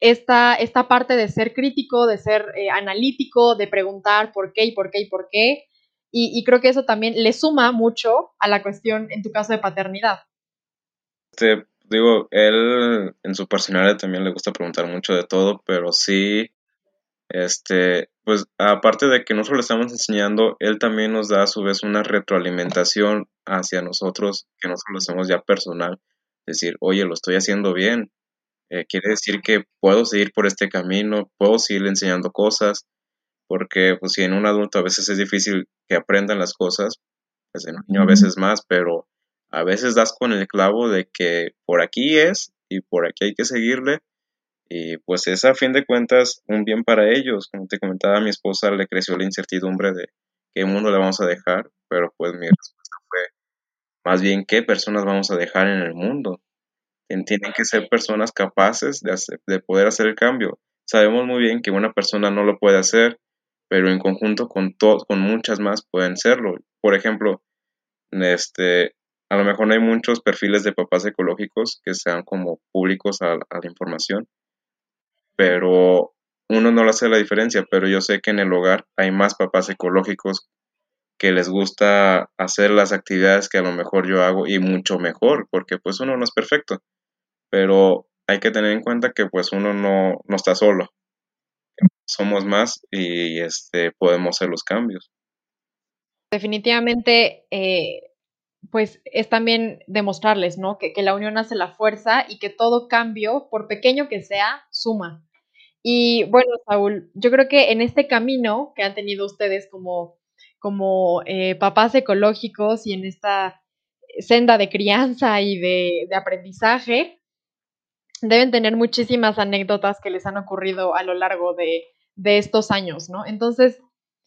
esta, esta parte de ser crítico, de ser eh, analítico, de preguntar por qué y por qué y por qué. Y, creo que eso también le suma mucho a la cuestión, en tu caso, de paternidad. Digo, él en su personalidad también le gusta preguntar mucho de todo, pero sí, este, pues aparte de que nosotros le estamos enseñando, él también nos da a su vez una retroalimentación hacia nosotros, que nosotros lo hacemos ya personal. Decir, oye, lo estoy haciendo bien. Eh, quiere decir que puedo seguir por este camino, puedo seguir enseñando cosas, porque pues si en un adulto a veces es difícil que aprendan las cosas, pues en un niño a veces más, pero a veces das con el clavo de que por aquí es y por aquí hay que seguirle y pues es a fin de cuentas un bien para ellos. Como te comentaba, a mi esposa le creció la incertidumbre de qué mundo le vamos a dejar, pero pues mi respuesta fue más bien qué personas vamos a dejar en el mundo. Tienen que ser personas capaces de, de poder hacer el cambio. Sabemos muy bien que una persona no lo puede hacer, pero en conjunto con, con muchas más pueden serlo. Por ejemplo, este, a lo mejor hay muchos perfiles de papás ecológicos que sean como públicos a, la información, pero uno no lo hace la diferencia, pero yo sé que en el hogar hay más papás ecológicos que les gusta hacer las actividades que a lo mejor yo hago y mucho mejor, porque pues uno no es perfecto, pero hay que tener en cuenta que pues uno no, no está solo, somos más y este podemos hacer los cambios. Definitivamente, eh, pues es también demostrarles, ¿no? Que, la unión hace la fuerza y que todo cambio, por pequeño que sea, suma. Y bueno, Saúl, yo creo que en este camino que han tenido ustedes como, como eh, papás ecológicos y en esta senda de crianza y de, de aprendizaje, deben tener muchísimas anécdotas que les han ocurrido a lo largo de, de estos años, ¿no? Entonces,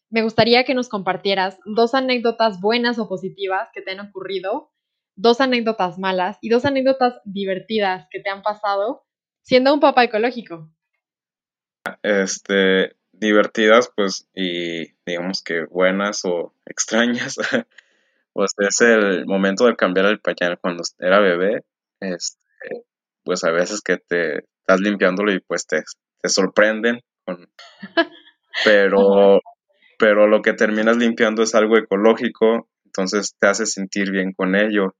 me gustaría que nos compartieras dos anécdotas buenas o positivas que te han ocurrido, dos anécdotas malas y dos anécdotas divertidas que te han pasado siendo un papá ecológico. Este, divertidas, pues, y digamos que buenas o extrañas, pues es el momento de cambiar el pañal cuando era bebé, este, pues a veces que te estás limpiándolo y pues te, te sorprenden con... Pero pero lo que terminas limpiando es algo ecológico, entonces te hace sentir bien con ello.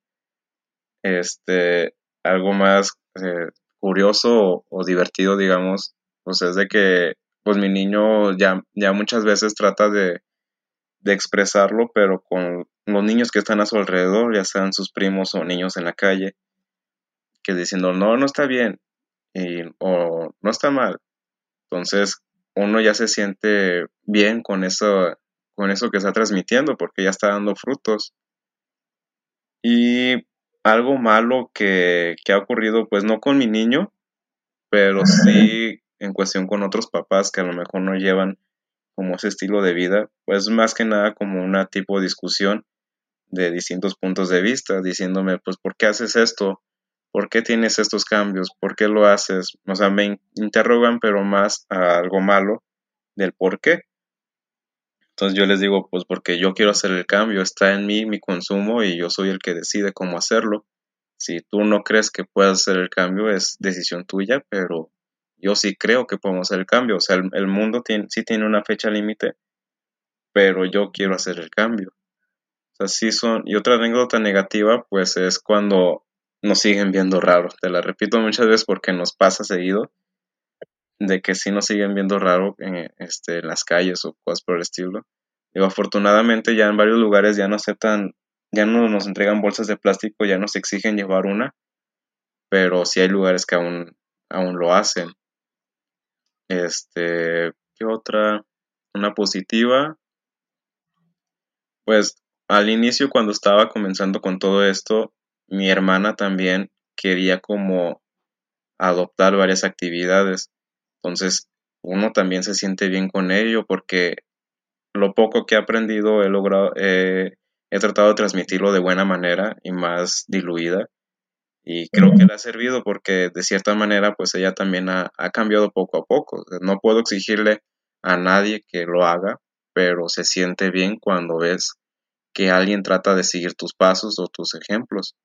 Este, algo más eh, curioso o, divertido, digamos, pues es de que pues mi niño ya, ya muchas veces trata de, de expresarlo, pero con los niños que están a su alrededor, ya sean sus primos o niños en la calle, que diciendo, no, no está bien, y, o no está mal. Entonces, uno ya se siente bien con eso, con eso que está transmitiendo, porque ya está dando frutos. Y algo malo que, que ha ocurrido, pues no con mi niño, pero sí en cuestión con otros papás que a lo mejor no llevan como ese estilo de vida, pues más que nada como una tipo de discusión de distintos puntos de vista, diciéndome, pues, ¿por qué haces esto? ¿Por qué tienes estos cambios? ¿Por qué lo haces? O sea, me interrogan, pero más a algo malo del por qué. Entonces yo les digo, pues porque yo quiero hacer el cambio, está en mí mi consumo y yo soy el que decide cómo hacerlo. Si tú no crees que puedas hacer el cambio, es decisión tuya, pero yo sí creo que podemos hacer el cambio. O sea, el, mundo tiene, sí tiene una fecha límite, pero yo quiero hacer el cambio. O sea, sí son. Y otra anécdota negativa, pues es cuando nos siguen viendo raro. Te la repito muchas veces porque nos pasa seguido de que sí nos siguen viendo raro en, este, en las calles o cosas por el estilo. Digo, afortunadamente ya en varios lugares ya no aceptan, ya no nos entregan bolsas de plástico, ya nos exigen llevar una, pero sí hay lugares que aún, aún lo hacen. Este, ¿qué otra? Una positiva. Pues al inicio cuando estaba comenzando con todo esto, mi hermana también quería como adoptar varias actividades. Entonces, uno también se siente bien con ello porque lo poco que he aprendido he logrado, he tratado de transmitirlo de buena manera y más diluida. Y creo que le ha servido porque de cierta manera pues ella también ha, ha cambiado poco a poco. No puedo exigirle a nadie que lo haga, pero se siente bien cuando ves que alguien trata de seguir tus pasos o tus ejemplos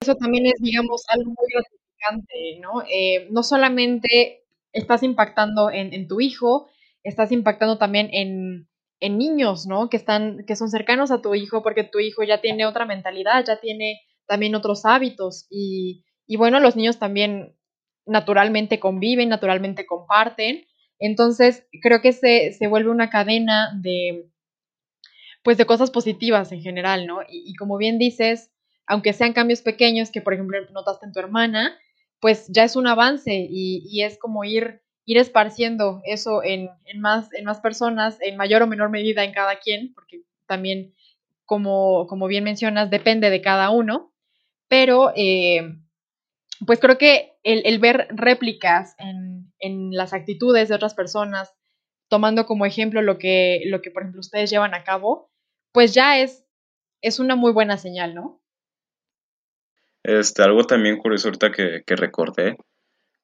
eso también es, digamos, algo muy gratificante, ¿no? Eh, no solamente estás impactando en, tu hijo, estás impactando también en, niños, ¿no? Que están, que son cercanos a tu hijo, porque tu hijo ya tiene otra mentalidad, ya tiene también otros hábitos y, y bueno, los niños también naturalmente conviven, naturalmente comparten. Entonces, creo que se, se vuelve una cadena de, pues, de cosas positivas en general, ¿no? Y, como bien dices, aunque sean cambios pequeños que, por ejemplo, notaste en tu hermana, pues ya es un avance y, es como ir, ir esparciendo eso en, más, en más personas, en mayor o menor medida en cada quien, porque también, como, como bien mencionas, depende de cada uno, pero eh, pues creo que el, ver réplicas en, las actitudes de otras personas, tomando como ejemplo lo que, lo que, por ejemplo, ustedes llevan a cabo, pues ya es, es una muy buena señal, ¿no? Este, algo también curioso ahorita que, que recordé,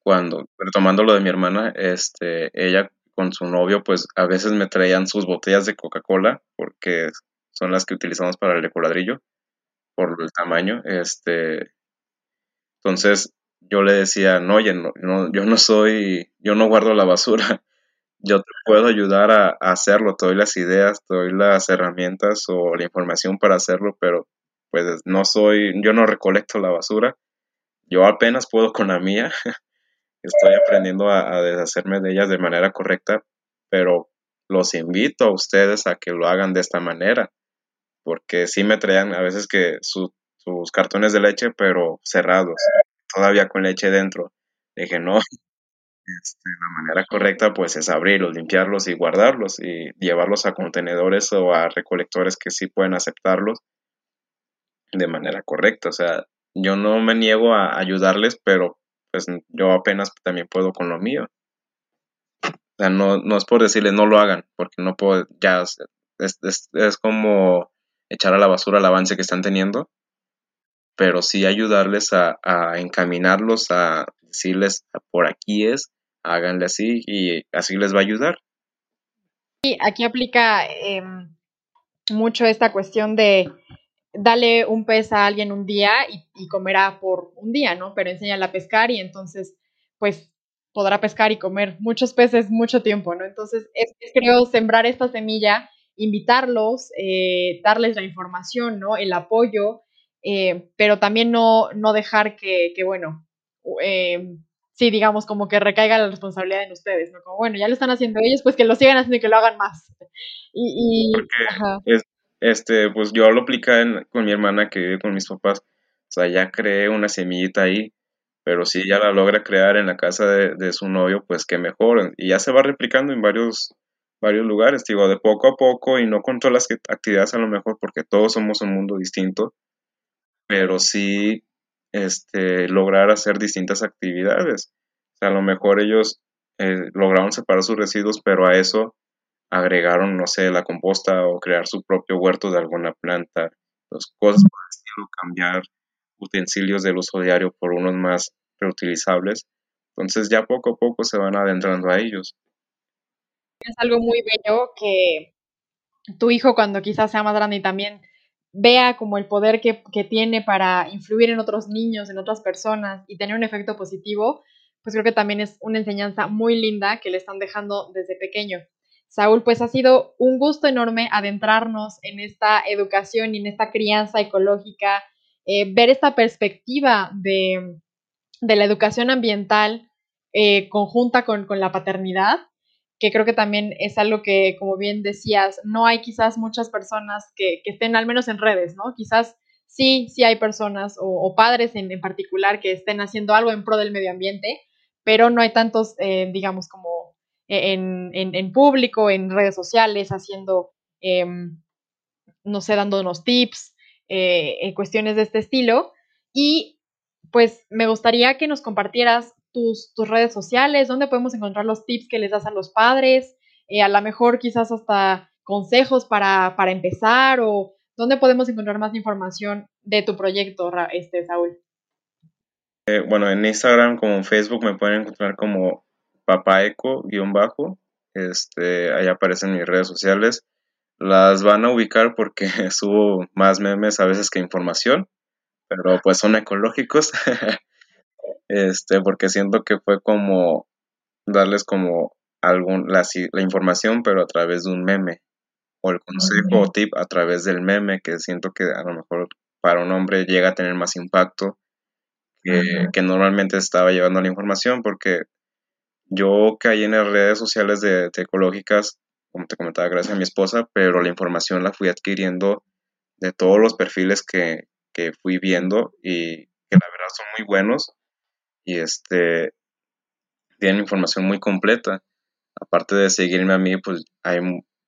cuando, retomando lo de mi hermana, este, ella con su novio, pues a veces me traían sus botellas de Coca-Cola, porque son las que utilizamos para el ecoladrillo, por el tamaño, este, entonces yo le decía, no, oye, no, yo no soy, yo no guardo la basura, yo te puedo ayudar a, hacerlo, te doy las ideas, te doy las herramientas o la información para hacerlo, pero pues no soy, yo no recolecto la basura, yo apenas puedo con la mía, estoy aprendiendo a, deshacerme de ellas de manera correcta, pero los invito a ustedes a que lo hagan de esta manera, porque sí me traían a veces que su sus cartones de leche, pero cerrados, todavía con leche dentro. Dije, no, este, la manera correcta pues es abrirlos, limpiarlos y guardarlos y llevarlos a contenedores o a recolectores que sí pueden aceptarlos de manera correcta. O sea, yo no me niego a ayudarles, pero pues yo apenas también puedo con lo mío. O sea, no, no es por decirles no lo hagan, porque no puedo, ya es, es, es como echar a la basura el avance que están teniendo pero sí ayudarles a, encaminarlos, a decirles por aquí es, háganle así y así les va a ayudar. Y aquí aplica em, mucho esta cuestión de dale un pez a alguien un día y, comerá por un día, ¿no? Pero enséñale a pescar y entonces, pues, podrá pescar y comer muchos peces mucho tiempo, ¿no? Entonces, es, creo sembrar esta semilla, invitarlos, eh, darles la información, ¿no? El apoyo, eh, pero también no, no dejar que, que bueno, eh, sí, digamos, como que recaiga la responsabilidad en ustedes, ¿no? Como, bueno, ya lo están haciendo ellos, pues que lo sigan haciendo y que lo hagan más. Y, este, pues yo lo apliqué con mi hermana que vive con mis papás, o sea, ya creé una semillita ahí, pero si ya la logra crear en la casa de, de su novio, pues que mejor, y ya se va replicando en varios varios lugares, digo, de poco a poco y no con todas las actividades a lo mejor, porque todos somos un mundo distinto, pero sí este, lograr hacer distintas actividades. O sea, a lo mejor ellos eh, lograron separar sus residuos, pero a eso agregaron, no sé, la composta o crear su propio huerto de alguna planta. Dos cosas por el estilo, cambiar utensilios del uso diario por unos más reutilizables. Entonces ya poco a poco se van adentrando a ellos. Es algo muy bello que tu hijo cuando quizás sea más grande y también vea como el poder que, tiene para influir en otros niños, en otras personas y tener un efecto positivo, pues creo que también es una enseñanza muy linda que le están dejando desde pequeño. Saúl, pues ha sido un gusto enorme adentrarnos en esta educación y en esta crianza ecológica, eh, ver esta perspectiva de, la educación ambiental eh, conjunta con, con la paternidad que creo que también es algo que, como bien decías, no hay quizás muchas personas que, estén al menos en redes, ¿no? Quizás sí, sí hay personas o, padres en, particular que estén haciendo algo en pro del medio ambiente, pero no hay tantos, eh, digamos, como en, público, en redes sociales, haciendo, em, no sé, dándonos tips, eh, cuestiones de este estilo. Y pues me gustaría que nos compartieras tus, redes sociales, dónde podemos encontrar los tips que les das a los padres, eh, a lo mejor quizás hasta consejos para, empezar o dónde podemos encontrar más información de tu proyecto, este, Saúl. Eh, bueno, en Instagram como en Facebook me pueden encontrar como papaeco-bajo. Este, ahí aparecen mis redes sociales. Las van a ubicar porque subo más memes a veces que información, pero pues son ecológicos. este, porque siento que fue como darles como algún, la, la información, pero a través de un meme, o el consejo o tip a través del meme, que siento que a lo mejor para un hombre llega a tener más impacto que, normalmente estaba llevando la información, porque yo caí en las redes sociales de, ecológicas, como te comentaba, gracias a mi esposa, pero la información la fui adquiriendo de todos los perfiles que, que fui viendo y que la verdad son muy buenos y este tienen información muy completa. Aparte de seguirme a mí, pues hay,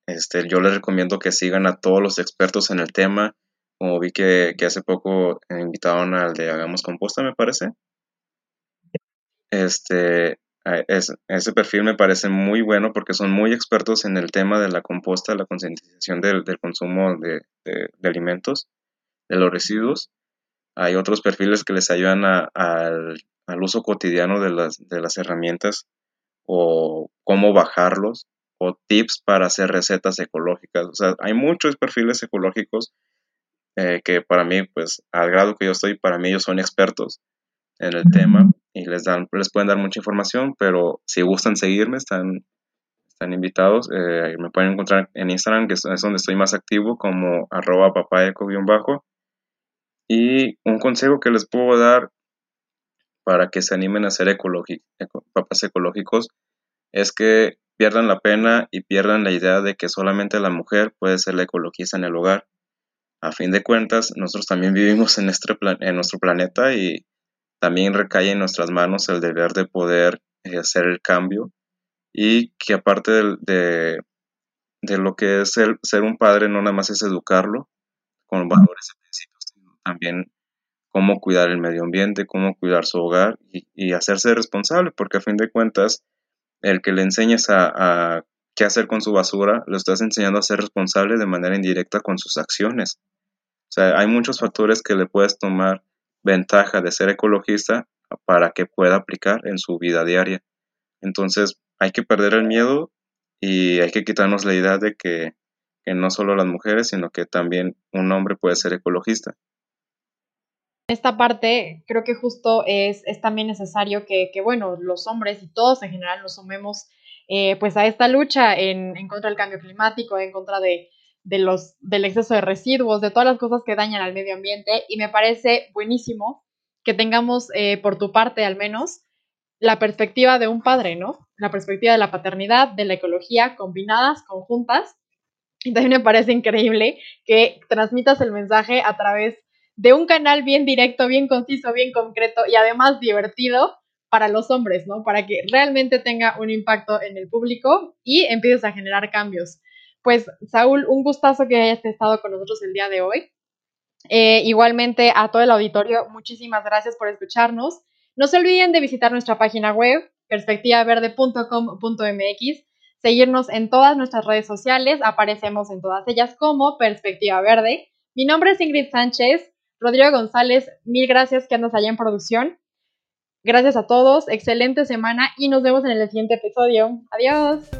este, yo les recomiendo que sigan a todos los expertos en el tema. Como vi que, hace poco invitaron al de Hagamos Composta, me parece. Este, ese perfil me parece muy bueno porque son muy expertos en el tema de la composta, la concientización del, consumo de, alimentos, de los residuos. Hay otros perfiles que les ayudan al, uso cotidiano de las, de las herramientas o cómo bajarlos o tips para hacer recetas ecológicas. O sea, hay muchos perfiles ecológicos eh, que para mí, pues al grado que yo estoy, para mí ellos son expertos en el tema y les dan, les pueden dar mucha información, pero si gustan seguirme, están, están invitados. Eh, me pueden encontrar en Instagram, que es donde estoy más activo, como arroba papaeco-bajo. Y un consejo que les puedo dar para que se animen a ser papás ecológicos es que pierdan la pena y pierdan la idea de que solamente la mujer puede ser la ecologista en el hogar. A fin de cuentas, nosotros también vivimos en, este en nuestro planeta y también recae en nuestras manos el deber de poder eh, hacer el cambio y que aparte de, de, lo que es ser un padre, no nada más es educarlo con valores y principios, sino también cómo cuidar el medio ambiente, cómo cuidar su hogar y, hacerse responsable, porque a fin de cuentas, el que le enseñes a, qué hacer con su basura, lo estás enseñando a ser responsable de manera indirecta con sus acciones. O sea, hay muchos factores que le puedes tomar ventaja de ser ecologista para que pueda aplicar en su vida diaria. Entonces, hay que perder el miedo y hay que quitarnos la idea de que, no solo las mujeres, sino que también un hombre puede ser ecologista esta parte creo que justo es, también necesario que, bueno, los hombres y todos en general nos sumemos eh, pues a esta lucha en, contra del cambio climático, en contra de, de, los, del exceso de residuos, de todas las cosas que dañan al medio ambiente y me parece buenísimo que tengamos eh, por tu parte al menos la perspectiva de un padre, ¿no? La perspectiva de la paternidad, de la ecología, combinadas, conjuntas. Y también me parece increíble que transmitas el mensaje a través de un canal bien directo, bien conciso, bien concreto y además divertido para los hombres, ¿no? Para que realmente tenga un impacto en el público y empieces a generar cambios. Pues, Saúl, un gustazo que hayas estado con nosotros el día de hoy. Eh, igualmente a todo el auditorio, muchísimas gracias por escucharnos. No se olviden de visitar nuestra página web, perspectivaverde.com.mx, seguirnos en todas nuestras redes sociales, aparecemos en todas ellas como Perspectiva Verde. Mi nombre es Ingrid Sánchez, Rodrigo González, mil gracias que andas allá en producción. Gracias a todos, excelente semana y nos vemos en el siguiente episodio. Adiós.